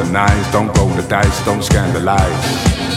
modernize, don't roll the dice, don't scandalize.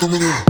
Come media.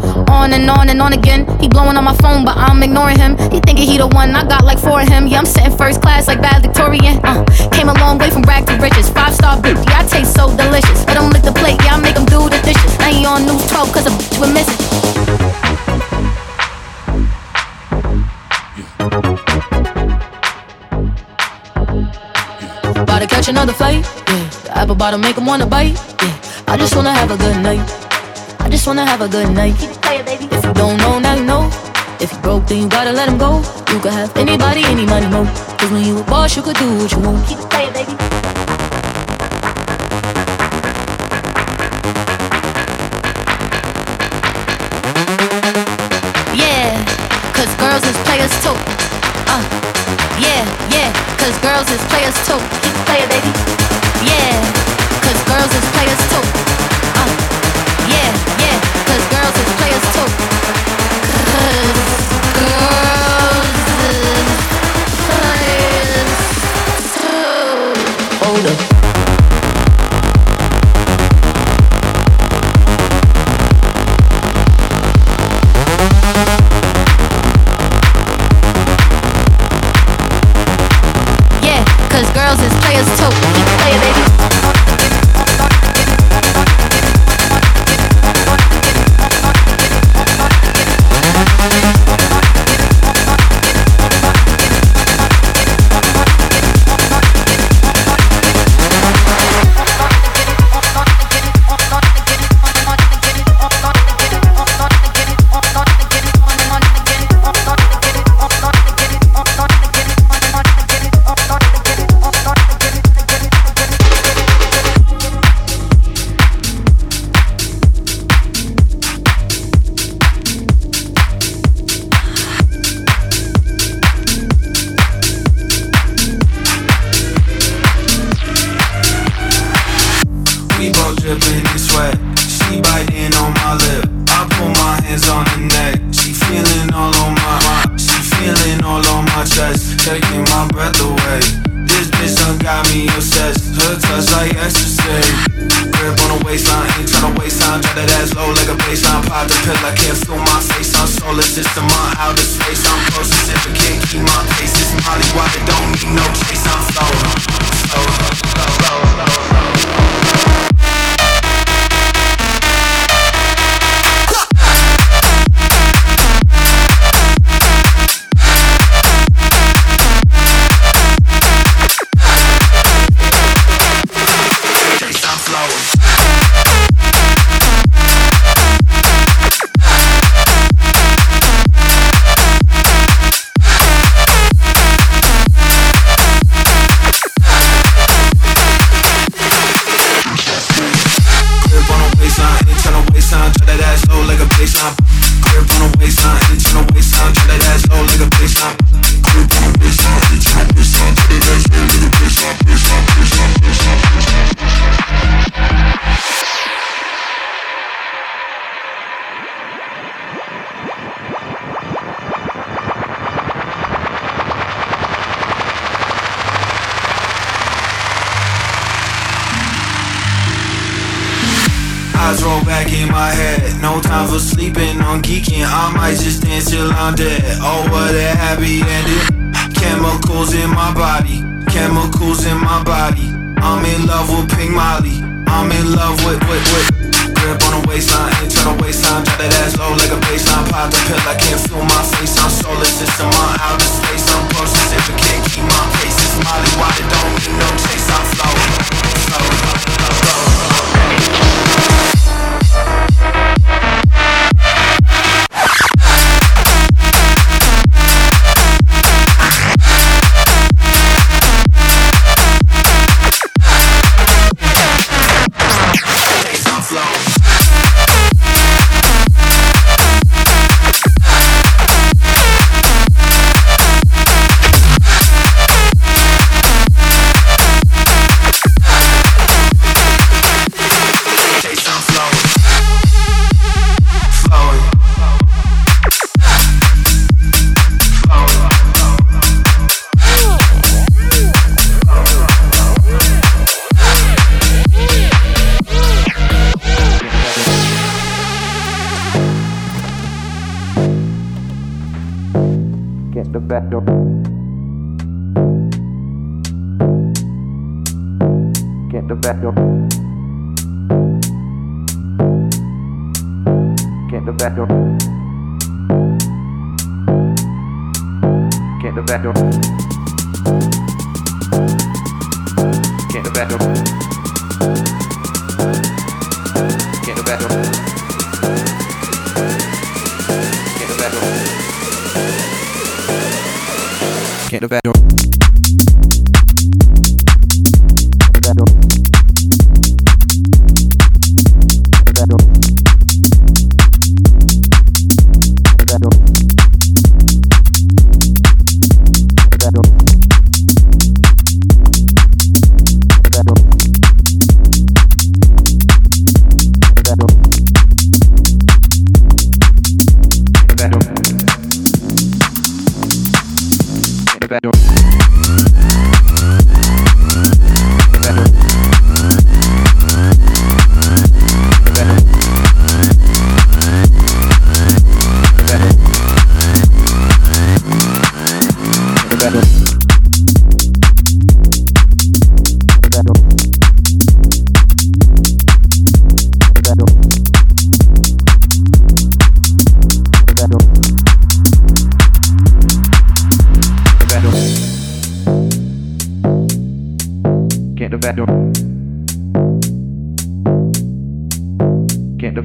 on and on and on again. He blowing on my phone, but I'm ignoring him. He thinking he the one, I got like four of him. Yeah, I'm sitting first class like bad Victorian. Uh, came a long way from rag to riches. Five star bitch, yeah, I taste so delicious. Let him lick the plate, yeah, I make him do the dishes. He on news 12 cause a bitch we're missing. About to catch another flight, yeah. The apple bottom make him wanna bite, yeah. I just wanna have a good night. I just wanna have a good night. If you don't know, now you know. If you broke, then you gotta let him go. You could have anybody, any money, no. Cause when you a boss, you could do what you want. Keep it playing, baby.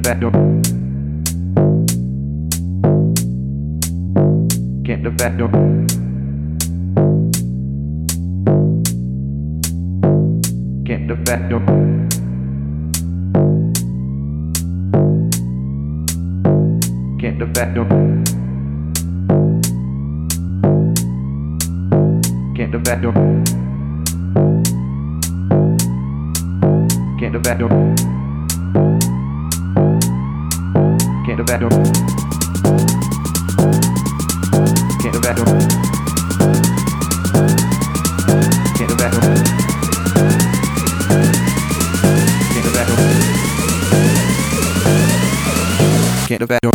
Get the back door.